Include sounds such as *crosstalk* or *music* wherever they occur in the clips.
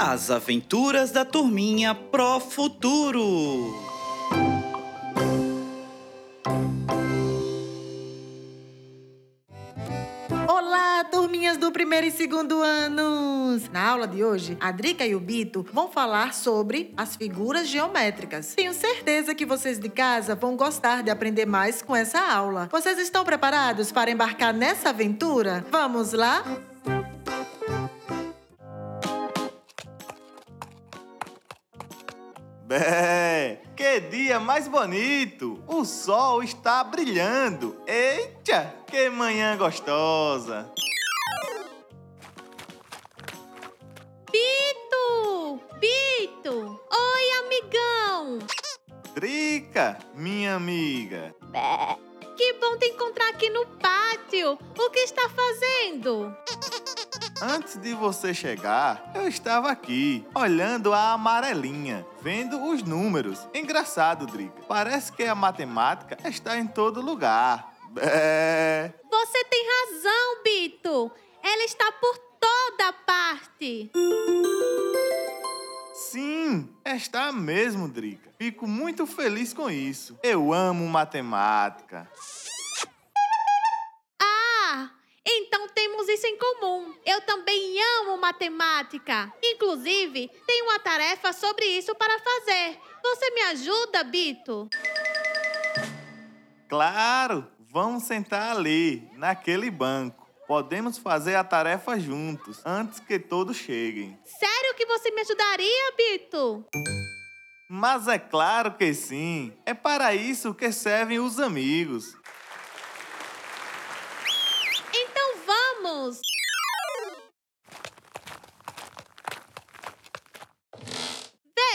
As aventuras da turminha Pro Futuro. Olá, turminhas do primeiro e segundo anos! Na aula de hoje, a Drica e o Bito vão falar sobre as figuras geométricas. Tenho certeza que vocês de casa vão gostar de aprender mais com essa aula. Vocês estão preparados para embarcar nessa aventura? Vamos lá? Bé, que dia mais bonito! O sol está brilhando. Eita, que manhã gostosa! Bito! Bito! Oi, amigão! Drica, minha amiga. Que bom te encontrar aqui no pátio. O que está fazendo? Antes de você chegar, eu estava aqui, olhando a amarelinha, vendo os números. Engraçado, Drica. Parece que a matemática está em todo lugar. Bé. *laughs* Você tem razão, Bito. Ela está por toda parte. Sim, está mesmo, Drica. Fico muito feliz com isso. Eu amo matemática. Temos isso em comum. Eu também amo matemática. Inclusive, tenho uma tarefa sobre isso para fazer. Você me ajuda, Bito? Claro, vamos sentar ali, naquele banco. Podemos fazer a tarefa juntos, antes que todos cheguem. Sério que você me ajudaria, Bito? Mas é claro que sim. É para isso que servem os amigos.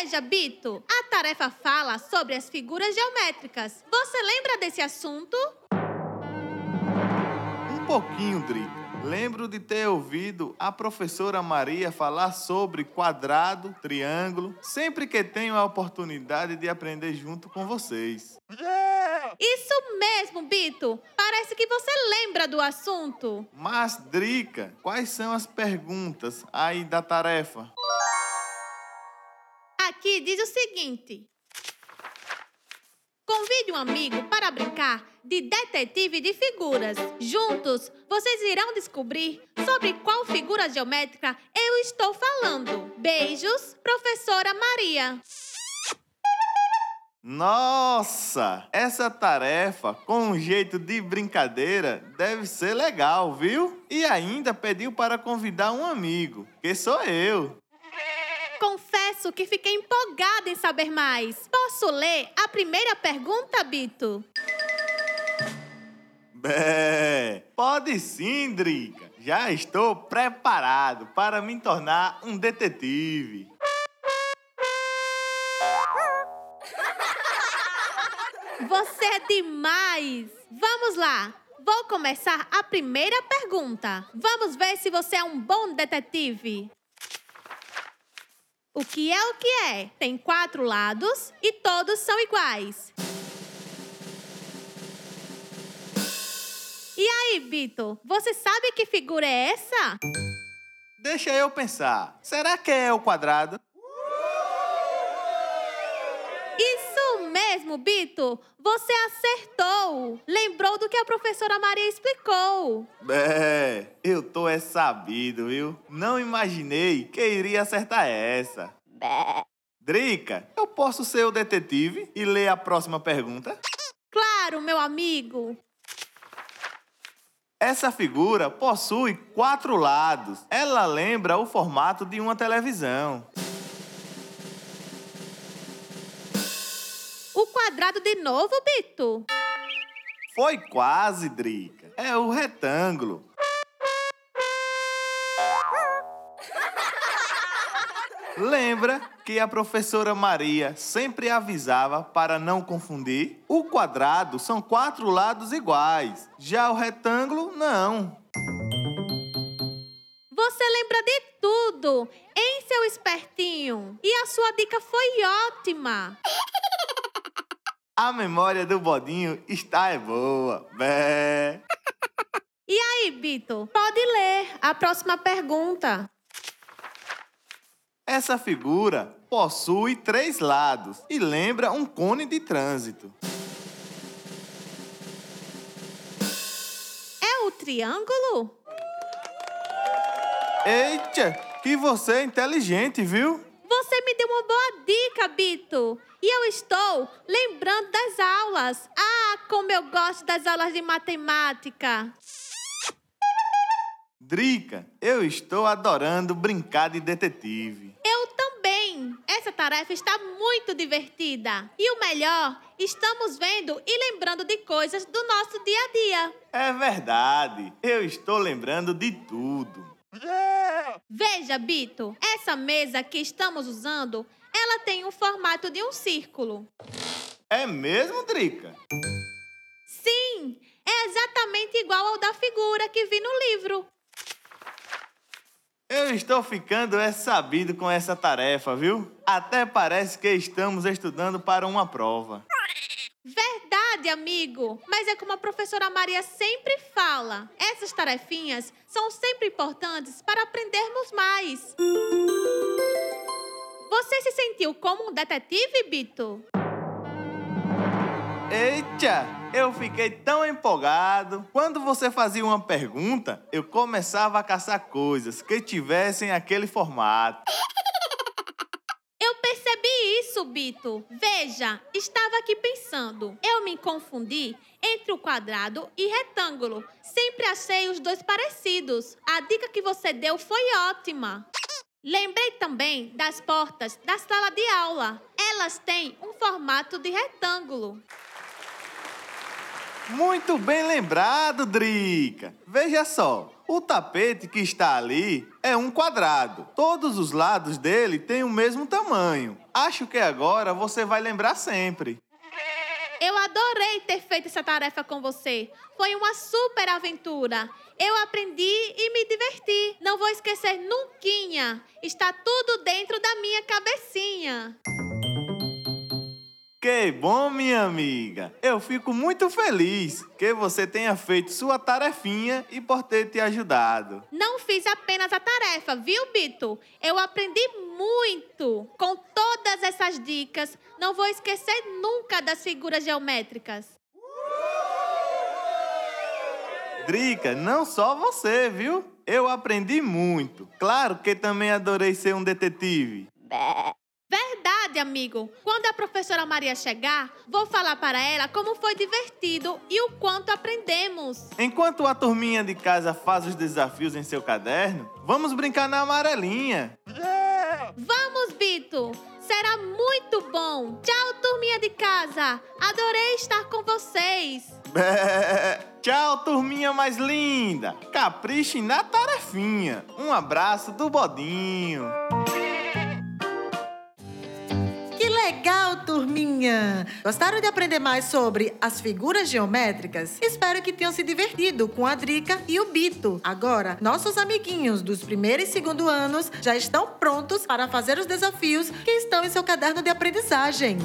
Veja, Bito, a tarefa fala sobre as figuras geométricas. Você lembra desse assunto? Um pouquinho, Drica. Lembro de ter ouvido a professora Maria falar sobre quadrado, triângulo, sempre que tenho a oportunidade de aprender junto com vocês. Isso mesmo, Bito. Parece que você lembra do assunto. Mas, Drica, quais são as perguntas aí da tarefa? Aqui diz o seguinte: Convide um amigo para brincar de detetive de figuras. Juntos, vocês irão descobrir sobre qual figura geométrica eu estou falando. Beijos, professora Maria. Nossa, essa tarefa, com um jeito de brincadeira, deve ser legal, viu? E ainda pediu para convidar um amigo, que sou eu. Confesso que fiquei empolgada em saber mais. Posso ler a primeira pergunta, Bito? Bé, pode sim, Drica. Já estou preparado para me tornar um detetive. Você é demais! Vamos lá! Vou começar a primeira pergunta. Vamos ver se você é um bom detetive. O que é o que é? Tem quatro lados e todos são iguais. E aí, Bito, você sabe que figura é essa? Deixa eu pensar. Será que é o quadrado? Isso mesmo, Bito! Você acertou! Lembrou do que a professora Maria explicou. Bé, eu tô é sabido, viu? Não imaginei que iria acertar essa. Drica, eu posso ser o detetive e ler a próxima pergunta? Claro, meu amigo! Essa figura possui quatro lados. Ela lembra o formato de uma televisão. Quadrado de novo, Bito? Foi quase, Drica. É o retângulo. Lembra que a professora Maria sempre avisava para não confundir? O quadrado são quatro lados iguais, já o retângulo não. Você lembra de tudo, hein, seu espertinho? E a sua dica foi ótima. A memória do bodinho está é boa. Bé. *laughs* E aí, Bito? Pode ler a próxima pergunta. Essa figura possui três lados e lembra um cone de trânsito. É o triângulo? Eita, que você é inteligente, viu? Você me deu uma boa dica, Bito. E eu estou lembrando das aulas. Ah, como eu gosto das aulas de matemática. Drica, eu estou adorando brincar de detetive. Eu também. Essa tarefa está muito divertida. E o melhor, estamos vendo e lembrando de coisas do nosso dia a dia. É verdade, eu estou lembrando de tudo. Veja, Bito, essa mesa que estamos usando, ela tem o formato de um círculo. É mesmo, Drica? Sim, é exatamente igual ao da figura que vi no livro. Eu estou ficando é sabido com essa tarefa, viu? Até parece que estamos estudando para uma prova. Verdade, amigo. Mas é como a professora Maria sempre fala: essas tarefinhas são sempre importantes para aprendermos mais. Você se sentiu como um detetive, Bito? Eita, eu fiquei tão empolgado. Quando você fazia uma pergunta, eu começava a caçar coisas que tivessem aquele formato. *laughs* Eu percebi isso, Bito. Veja, estava aqui pensando. Eu me confundi entre o quadrado e retângulo. Sempre achei os dois parecidos. A dica que você deu foi ótima. Lembrei também das portas da sala de aula. Elas têm um formato de retângulo. Muito bem lembrado, Drica. Veja só, o tapete que está ali é um quadrado. Todos os lados dele têm o mesmo tamanho. Acho que agora você vai lembrar sempre. Eu adorei ter feito essa tarefa com você. Foi uma super aventura. Eu aprendi e me diverti. Não vou esquecer nunca. Está tudo dentro da minha cabecinha. Que bom, minha amiga. Eu fico muito feliz que você tenha feito sua tarefinha e por ter te ajudado. Não fiz apenas a tarefa, viu, Bito? Eu aprendi muito. Com todas essas dicas, não vou esquecer nunca das figuras geométricas. Drica, não só você, viu? Eu aprendi muito. Claro que também adorei ser um detetive. Verdade, amigo. Quando a professora Maria chegar, vou falar para ela como foi divertido e o quanto aprendemos. Enquanto a turminha de casa faz os desafios em seu caderno, vamos brincar na amarelinha. Vamos, Bito! Será muito bom! Tchau, turminha de casa! Adorei estar com vocês! *laughs* Tchau, turminha mais linda! Caprichem na tarefinha! Um abraço do Bodinho! Que legal, turminha! Gostaram de aprender mais sobre as figuras geométricas? Espero que tenham se divertido com a Drica e o Bito. Agora, nossos amiguinhos dos primeiro e segundo anos já estão prontos para fazer os desafios que estão em seu caderno de aprendizagem.